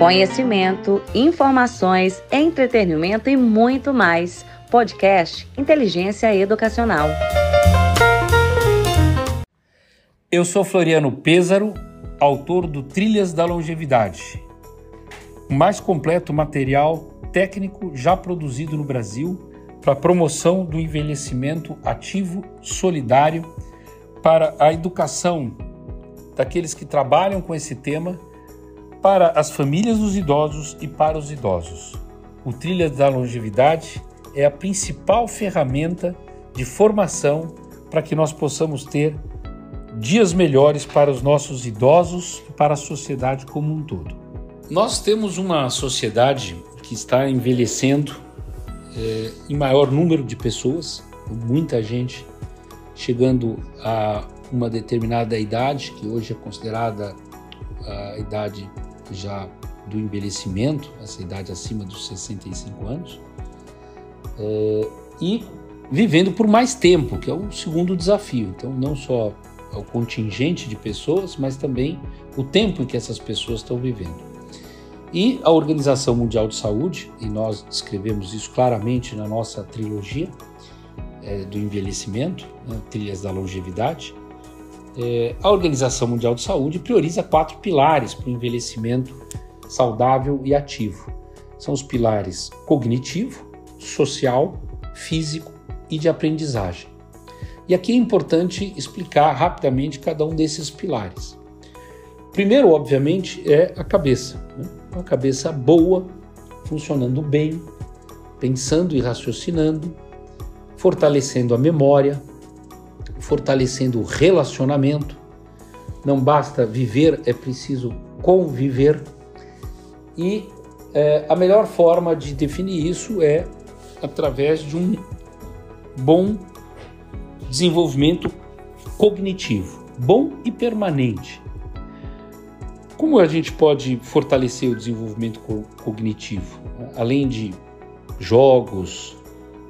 Conhecimento, informações, entretenimento e muito mais. Podcast Inteligência Educacional. Eu sou Floriano Pêsaro, autor do Trilhas da Longevidade, o mais completo material técnico já produzido no Brasil para a promoção do envelhecimento ativo, solidário, para a educação daqueles que trabalham com esse tema, para as famílias dos idosos e para os idosos. O Trilhas da Longevidade é a principal ferramenta de formação para que nós possamos ter dias melhores para os nossos idosos e para a sociedade como um todo. Nós temos uma sociedade que está envelhecendo é, em maior número de pessoas, muita gente chegando a uma determinada idade, que hoje é considerada a idade já do envelhecimento, essa idade acima dos 65 anos, é, e vivendo por mais tempo, que é o segundo desafio. Então, não só o contingente de pessoas, mas também o tempo em que essas pessoas estão vivendo. E a Organização Mundial de Saúde, e nós descrevemos isso claramente na nossa trilogia é, do envelhecimento, né, Trilhas da Longevidade, é, a Organização Mundial de Saúde prioriza quatro pilares para o envelhecimento saudável e ativo. São os pilares cognitivo, social, físico e de aprendizagem. E aqui é importante explicar rapidamente cada um desses pilares. Primeiro, obviamente, é a cabeça. Né? Uma cabeça boa, funcionando bem, pensando e raciocinando, fortalecendo a memória, fortalecendo o relacionamento. Não basta viver, é preciso conviver. E é, a melhor forma de definir isso é através de um bom desenvolvimento cognitivo, bom e permanente. Como a gente pode fortalecer o desenvolvimento co cognitivo? Além de jogos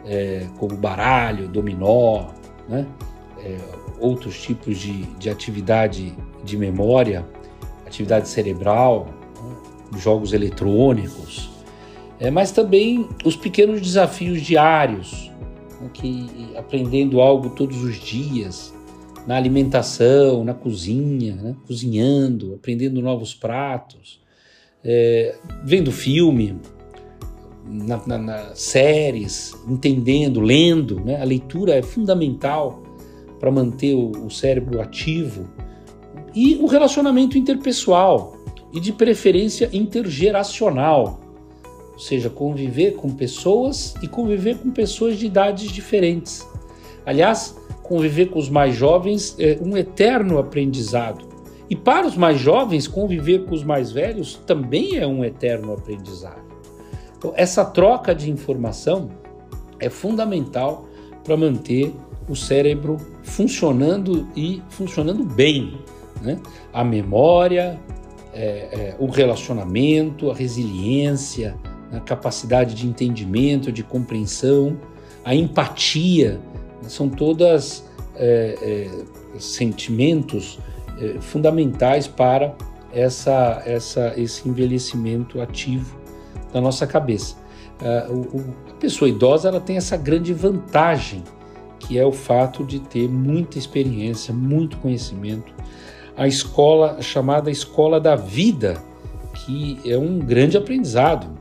é, como baralho, dominó, né? É, outros tipos de, de atividade de memória, atividade cerebral, né? jogos eletrônicos, é, mas também os pequenos desafios diários, né? que aprendendo algo todos os dias, na alimentação, na cozinha, né? cozinhando, aprendendo novos pratos, é, vendo filme, na, na, na, séries, entendendo, lendo. Né? A leitura é fundamental para manter o, cérebro ativo. E o relacionamento interpessoal e de preferência intergeracional, ou seja, conviver com pessoas e conviver com pessoas de idades diferentes. Aliás, conviver com os mais jovens é um eterno aprendizado. E para os mais jovens, conviver com os mais velhos também é um eterno aprendizado. Então, essa troca de informação é fundamental para manter o cérebro funcionando e funcionando bem. Né? A memória, é, é, o relacionamento, a resiliência, a capacidade de entendimento, de compreensão, a empatia, são todas é, é, sentimentos é, fundamentais para essa, essa, esse envelhecimento ativo da nossa cabeça. Uh, o, a pessoa idosa ela tem essa grande vantagem, que é o fato de ter muita experiência, muito conhecimento. A escola chamada escola da vida, que é um grande aprendizado,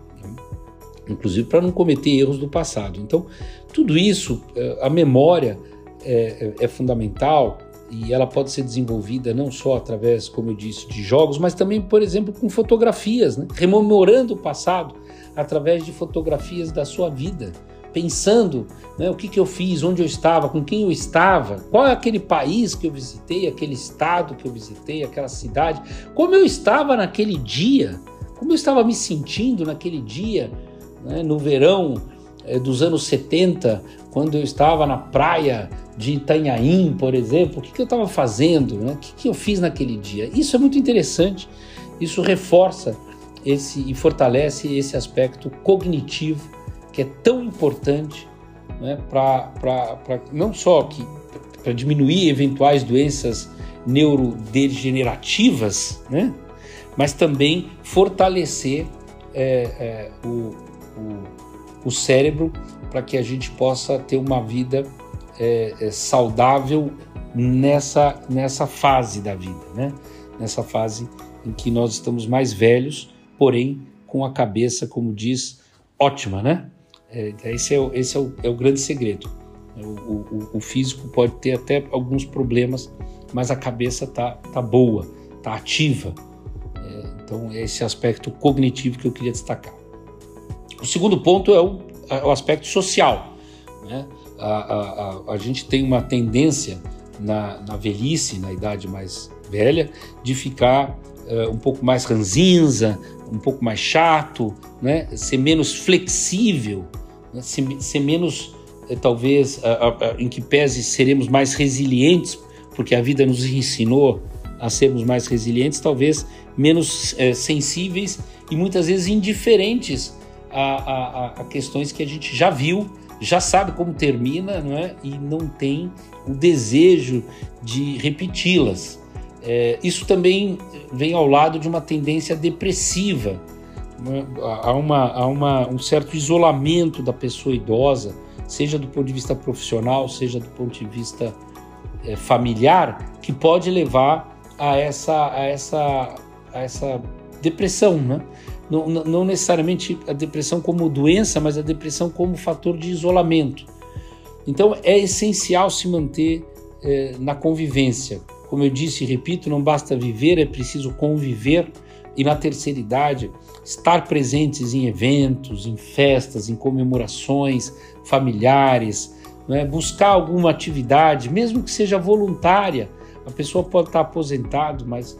inclusive para não cometer erros do passado. Então, tudo isso, é, a memória é, é, é, fundamental e ela pode ser desenvolvida não só através, como eu disse, de jogos, mas também, por exemplo, com fotografias, né? rememorando o passado através de fotografias da sua vida, pensando né, o que, que eu fiz, onde eu estava, com quem eu estava, qual é aquele país que eu visitei, aquele estado que eu visitei, aquela cidade, como eu estava naquele dia, como eu estava me sentindo naquele dia, né, no verão é, dos anos 70, quando eu estava na praia de Itanhaém, por exemplo, o que, que eu estava fazendo, né? o que, que eu fiz naquele dia. Isso é muito interessante, isso reforça esse e fortalece esse aspecto cognitivo que é tão importante né, para não só que para diminuir eventuais doenças neurodegenerativas, né, mas também fortalecer é, é, o, o, o, cérebro para que a gente possa ter uma vida é, é, saudável nessa, nessa fase da vida, né? nessa fase em que nós estamos mais velhos, porém com a cabeça, como diz, ótima, né? É, esse é o, esse é o, é o grande segredo. O, o, o, físico pode ter até alguns problemas, mas a cabeça tá, tá boa, tá ativa. É, então, é esse aspecto cognitivo que eu queria destacar. O segundo ponto é o, é o aspecto social. Né? A, a, a, a, gente tem uma tendência na, na velhice, na idade mais velha, de ficar uh, um pouco mais ranzinza, um pouco mais chato, né? ser menos flexível, né? ser, ser, menos, eh, talvez, uh, uh, em que pese seremos mais resilientes, porque a vida nos ensinou a sermos mais resilientes, talvez menos eh, sensíveis e muitas vezes indiferentes a, a, a, questões que a gente já viu, já sabe como termina, não é? E não tem o desejo de repeti-las. É, isso também vem ao lado de uma tendência depressiva. Né? Há, uma, há uma, um certo isolamento da pessoa idosa, seja do ponto de vista profissional, seja do ponto de vista é, familiar, que pode levar a essa, a essa, a essa depressão. Né? Não, não necessariamente a depressão como doença, mas a depressão como fator de isolamento. Então é essencial se manter é, na convivência como eu disse e repito, não basta viver, é preciso conviver e na terceira idade estar presentes em eventos, em festas, em comemorações familiares, é? buscar alguma atividade, mesmo que seja voluntária. A pessoa pode estar aposentado, mas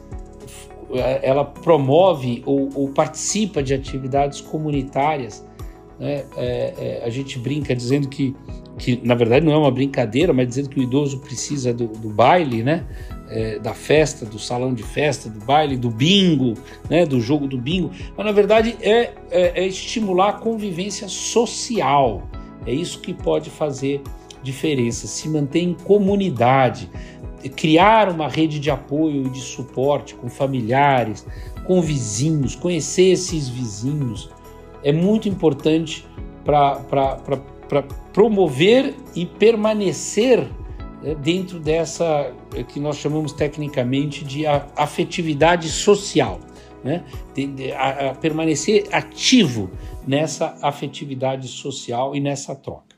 ela promove ou, ou participa de atividades comunitárias. Né? É, é, a gente brinca dizendo que, que, na verdade, não é uma brincadeira, mas dizendo que o idoso precisa do, do baile, né? É, da festa, do salão de festa, do baile, do bingo, né, do jogo do bingo, mas na verdade é, é, é estimular a convivência social. É isso que pode fazer diferença, se manter em comunidade, criar uma rede de apoio e de suporte com familiares, com vizinhos, conhecer esses vizinhos. É muito importante para promover e permanecer dentro dessa é, que nós chamamos tecnicamente de afetividade social, né? De, de, a, a permanecer ativo nessa afetividade social e nessa troca.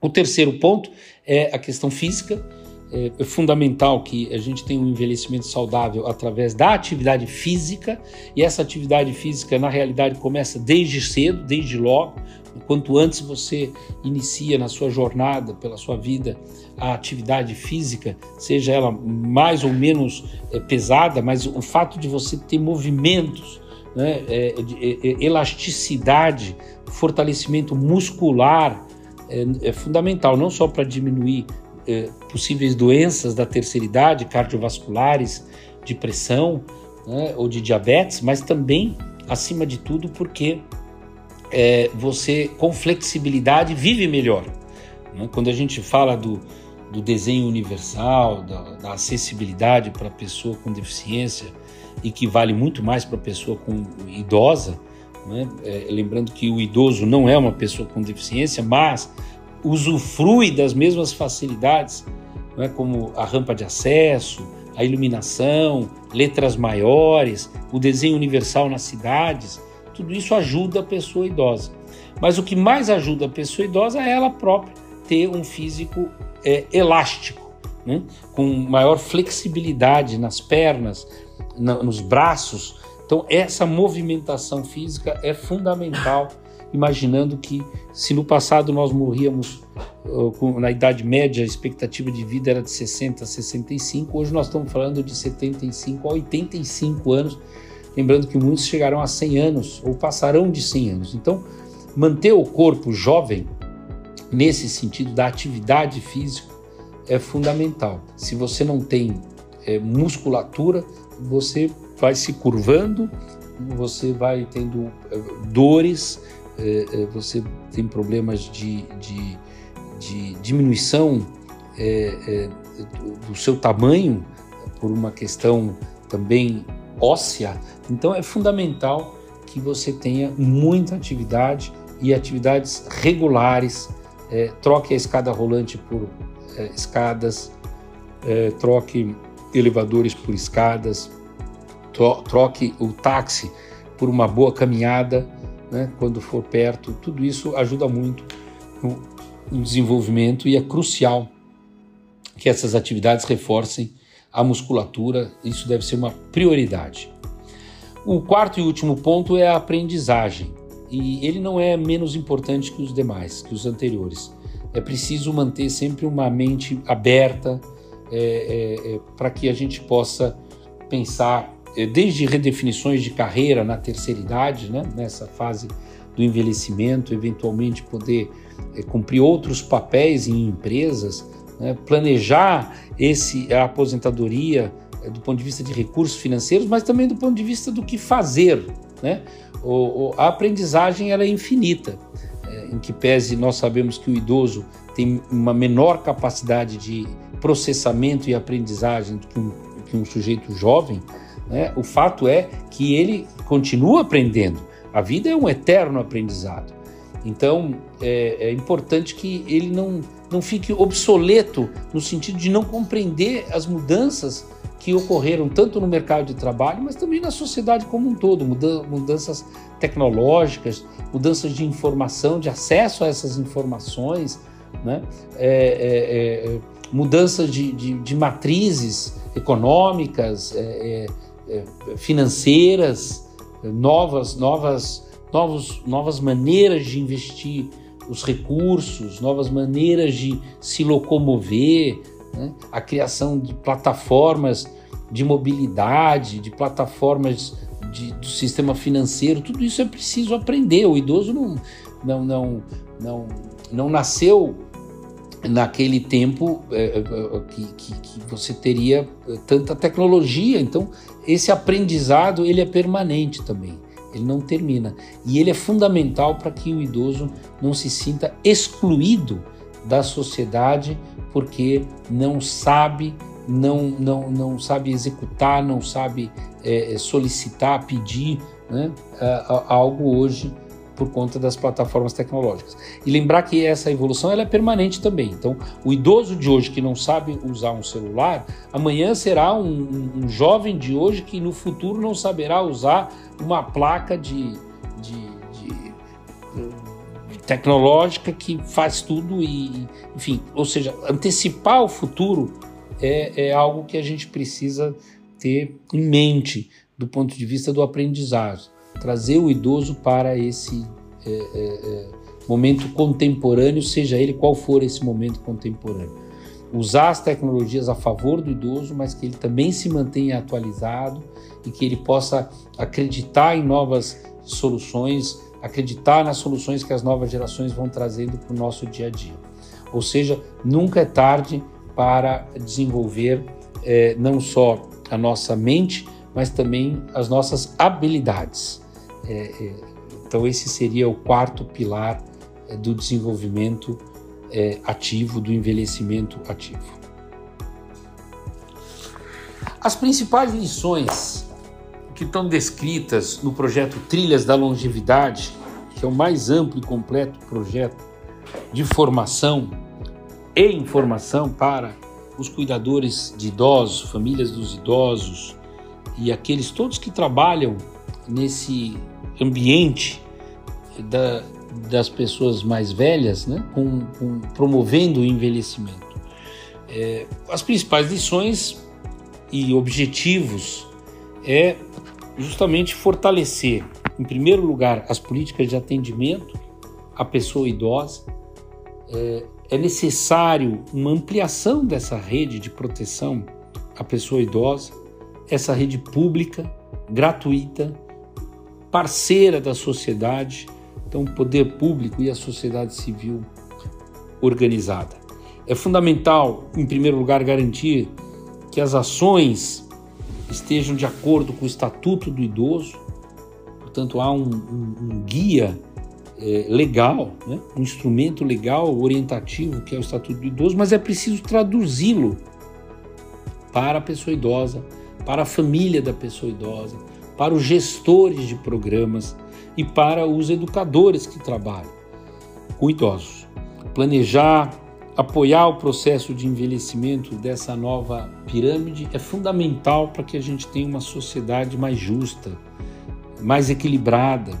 O terceiro ponto é a questão física. É, é fundamental que a gente tenha um envelhecimento saudável através da atividade física, e essa atividade física, na realidade, começa desde cedo, desde logo. Quanto antes você inicia na sua jornada, pela sua vida, a atividade física, seja ela mais ou menos é, pesada, mas o fato de você ter movimentos, né, é, de, é, elasticidade, fortalecimento muscular é, é fundamental, não só para diminuir é, possíveis doenças da terceira idade, cardiovasculares, de pressão né, ou de diabetes, mas também, acima de tudo, porque é, você, com flexibilidade, vive melhor. Né? Quando a gente fala do, do desenho universal, da, da acessibilidade para a pessoa com deficiência e que vale muito mais para a pessoa com idosa, né? é, lembrando que o idoso não é uma pessoa com deficiência, mas usufrui das mesmas facilidades, né? como a rampa de acesso, a iluminação, letras maiores, o desenho universal nas cidades, tudo isso ajuda a pessoa idosa. Mas o que mais ajuda a pessoa idosa é ela própria ter um físico é, elástico, né? com maior flexibilidade nas pernas, na, nos braços. Então, essa movimentação física é fundamental, imaginando que se no passado nós morríamos uh, na idade média, a expectativa de vida era de 60 a 65, hoje nós estamos falando de 75 a 85 anos, lembrando que muitos chegarão a 100 anos ou passarão de 100 anos. Então, manter o corpo jovem nesse sentido da atividade física é fundamental. Se você não tem é, musculatura, você vai se curvando, você vai tendo é, dores, é, você tem problemas de, de, de diminuição é, do seu tamanho por uma questão também óssea. Então é fundamental que você tenha muita atividade e atividades regulares. Troque a escada rolante por escadas, troque elevadores por escadas, troque o táxi por uma boa caminhada né, quando for perto. Tudo isso ajuda muito no, desenvolvimento e é crucial que essas atividades reforcem a musculatura. Isso deve ser uma prioridade. O quarto e último ponto é a aprendizagem. E ele não é menos importante que os demais, que os anteriores. É preciso manter sempre uma mente aberta é, é, é, para que a gente possa pensar desde redefinições de carreira na terceira idade, né, nessa fase do envelhecimento, eventualmente poder é, cumprir outros papéis em empresas, né, planejar esse a aposentadoria é, do ponto de vista de recursos financeiros, mas também do ponto de vista do que fazer. Né? O, a aprendizagem é infinita, é, em que pese nós sabemos que o idoso tem uma menor capacidade de processamento e aprendizagem do que um, que um sujeito jovem, né? o fato é que ele continua aprendendo. A vida é um eterno aprendizado. Então é, é importante que ele não, não fique obsoleto no sentido de não compreender as mudanças que ocorreram tanto no mercado de trabalho, mas também na sociedade como um todo, mudanças tecnológicas, mudanças de informação, de acesso a essas informações, né? É, é, é, mudanças de, de, de, matrizes econômicas, é, é, financeiras, novas, novas, novos, novas maneiras de investir os recursos, novas maneiras de se locomover, né? a criação de plataformas de mobilidade, de plataformas de, do sistema financeiro, tudo isso é preciso aprender. O idoso não, não, não, não, não nasceu naquele tempo é, que, que, que, você teria tanta tecnologia. Então, esse aprendizado ele é permanente também. Ele não termina. E ele é fundamental para que o idoso não se sinta excluído da sociedade porque não sabe, não, não, não sabe executar, não sabe é, solicitar, pedir né, algo hoje por conta das plataformas tecnológicas. E lembrar que essa evolução ela é permanente também. Então, o idoso de hoje que não sabe usar um celular, amanhã será um, um, jovem de hoje que no futuro não saberá usar uma placa de, de, de, de tecnológica que faz tudo e, enfim, ou seja, antecipar o futuro é, é algo que a gente precisa ter em mente do ponto de vista do aprendizado trazer o idoso para esse é, é, é, momento contemporâneo, seja ele qual for esse momento contemporâneo. Usar as tecnologias a favor do idoso, mas que ele também se mantenha atualizado e que ele possa acreditar em novas soluções, acreditar nas soluções que as novas gerações vão trazendo para o nosso dia a dia. Ou seja, nunca é tarde para desenvolver é, não só a nossa mente, mas também as nossas habilidades. É, é, então, esse seria o quarto pilar é, do desenvolvimento é, ativo, do envelhecimento ativo. As principais lições que estão descritas no projeto Trilhas da Longevidade, que é o mais amplo e completo projeto de formação e informação para os cuidadores de idosos, famílias dos idosos e aqueles todos que trabalham nesse ambiente da, das pessoas mais velhas, né, com, com, promovendo o envelhecimento. É, as principais lições e objetivos é justamente fortalecer, em primeiro lugar, as políticas de atendimento à pessoa idosa. É, é necessário uma ampliação dessa rede de proteção à pessoa idosa, essa rede pública, gratuita, parceira da sociedade, então o poder público e a sociedade civil organizada. É fundamental, em primeiro lugar, garantir que as ações estejam de acordo com o Estatuto do Idoso, portanto, há um, um, um guia é, legal, né? um instrumento legal, orientativo, que é o Estatuto do Idoso, mas é preciso traduzi-lo para a pessoa idosa, para a família da pessoa idosa, para os gestores de programas e para os educadores que trabalham com idosos. Planejar, apoiar o processo de envelhecimento dessa nova pirâmide é fundamental para que a gente tenha uma sociedade mais justa, mais equilibrada.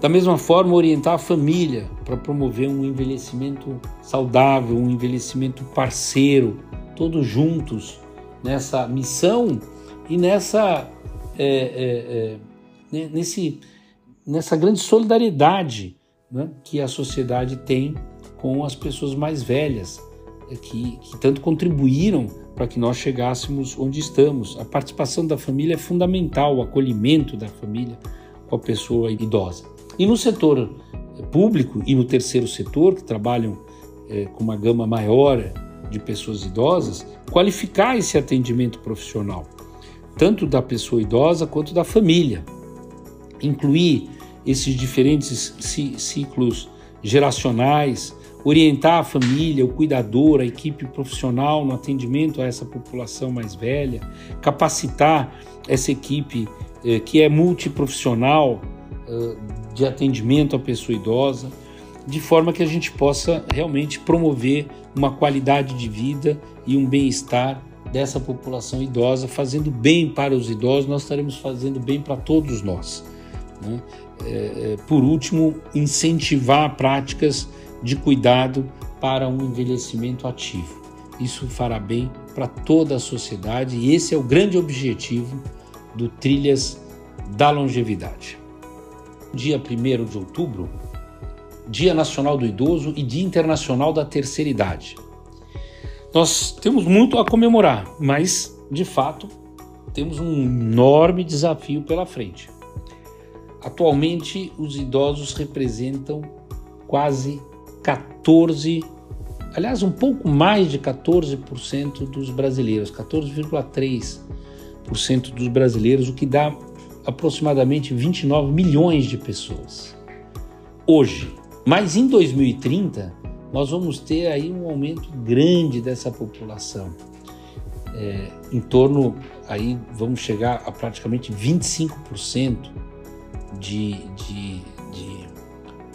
Da mesma forma, orientar a família para promover um envelhecimento saudável, um envelhecimento parceiro, todos juntos nessa missão e nessa é, é, é, nesse, nessa grande solidariedade né, que a sociedade tem com as pessoas mais velhas, é, que, que tanto contribuíram para que nós chegássemos onde estamos. A participação da família é fundamental, o acolhimento da família com a pessoa idosa. E no setor público e no terceiro setor, que trabalham é, com uma gama maior de pessoas idosas, qualificar esse atendimento profissional, tanto da pessoa idosa quanto da família. Incluir esses diferentes ciclos geracionais, orientar a família, o cuidador, a equipe profissional no atendimento a essa população mais velha, capacitar essa equipe eh, que é multiprofissional eh, de atendimento à pessoa idosa, de forma que a gente possa realmente promover uma qualidade de vida e um bem-estar dessa população idosa, fazendo bem para os idosos, nós estaremos fazendo bem para todos nós. Né? É, é, por último, incentivar práticas de cuidado para um envelhecimento ativo. Isso fará bem para toda a sociedade e esse é o grande objetivo do Trilhas da Longevidade. Dia 1 de outubro, Dia Nacional do Idoso e Dia Internacional da Terceira Idade. Nós temos muito a comemorar, mas de fato temos um enorme desafio pela frente. Atualmente, os idosos representam quase 14, aliás, um pouco mais de 14% dos brasileiros, 14,3% dos brasileiros, o que dá aproximadamente 29 milhões de pessoas. Hoje, mas em 2030, nós vamos ter aí um aumento grande dessa população. É, em torno, aí vamos chegar a praticamente 25% de, de, de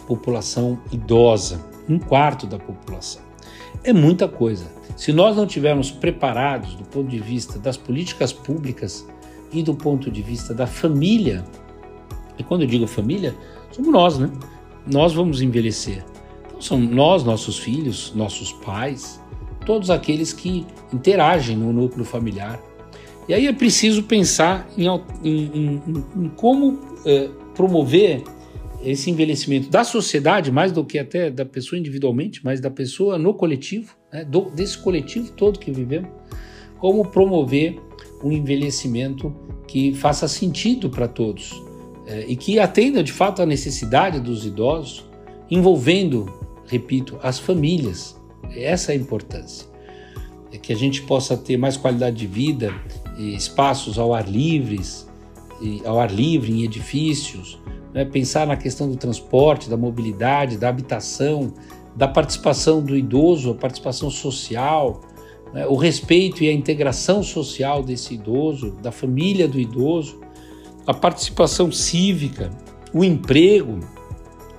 população idosa, um quarto da população. É muita coisa. Se nós não tivermos preparados do ponto de vista das políticas públicas e do ponto de vista da família, e quando eu digo família, somos nós, né? Nós vamos envelhecer. São nós, nossos filhos, nossos pais, todos aqueles que interagem no núcleo familiar. E aí é preciso pensar em, em, em, em como eh, promover esse envelhecimento da sociedade, mais do que até da pessoa individualmente, mas da pessoa no coletivo, né, do, desse coletivo todo que vivemos, como promover um envelhecimento que faça sentido para todos é, e que atenda de fato à necessidade dos idosos, envolvendo, repito, as famílias. Essa é a importância. É que a gente possa ter mais qualidade de vida, espaços ao ar livres, ao ar livre em edifícios, né? pensar na questão do transporte, da mobilidade, da habitação, da participação do idoso, a participação social, né? o respeito e a integração social desse idoso, da família do idoso, a participação cívica, o emprego.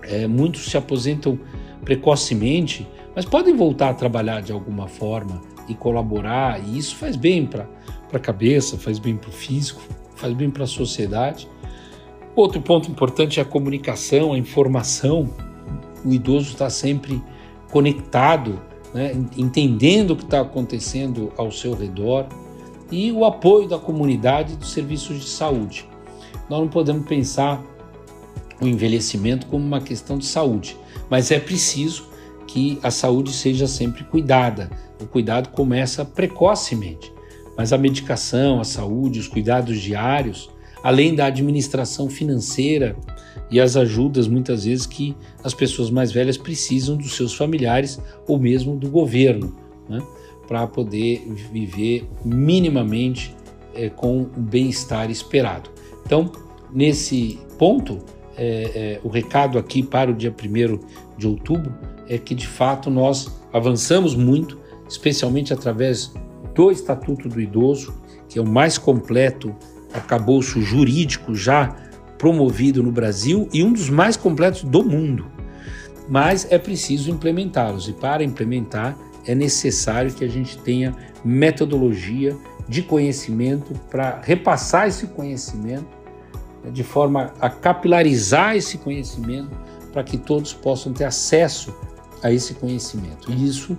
É, muitos se aposentam precocemente, mas podem voltar a trabalhar de alguma forma e colaborar, e isso faz bem para a cabeça, faz bem para o físico, faz bem para a sociedade. Outro ponto importante é a comunicação, a informação. O idoso está sempre conectado, né, entendendo o que está acontecendo ao seu redor e o apoio da comunidade dos serviços de saúde. Nós não podemos pensar o envelhecimento como uma questão de saúde, mas é preciso que a saúde seja sempre cuidada. O cuidado começa precocemente mas a medicação, a saúde, os cuidados diários, além da administração financeira e as ajudas muitas vezes que as pessoas mais velhas precisam dos seus familiares ou mesmo do governo, né, para poder viver minimamente é, com o bem-estar esperado. Então, nesse ponto, é, é, o recado aqui para o dia 1 de outubro é que de fato nós avançamos muito, especialmente através do Estatuto do Idoso, que é o mais completo arcabouço jurídico já promovido no Brasil e um dos mais completos do mundo. Mas é preciso implementá-los, e para implementar é necessário que a gente tenha metodologia de conhecimento para repassar esse conhecimento de forma a capilarizar esse conhecimento para que todos possam ter acesso a esse conhecimento. E isso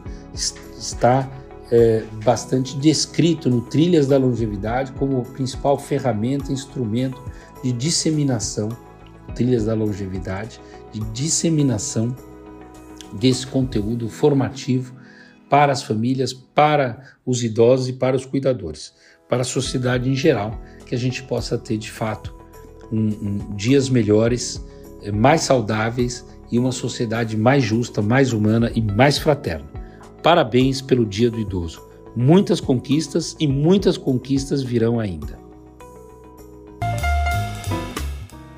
está é, bastante descrito no Trilhas da Longevidade como principal ferramenta, instrumento de disseminação, Trilhas da Longevidade, de disseminação desse conteúdo formativo para as famílias, para os idosos e para os cuidadores, para a sociedade em geral, que a gente possa ter de fato um, um, dias melhores, é, mais saudáveis e uma sociedade mais justa, mais humana e mais fraterna. Parabéns pelo Dia do Idoso. Muitas conquistas e muitas conquistas virão ainda.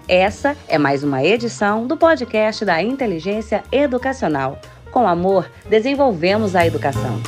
Essa é mais uma edição do podcast da Inteligência Educacional. Com amor, desenvolvemos a educação.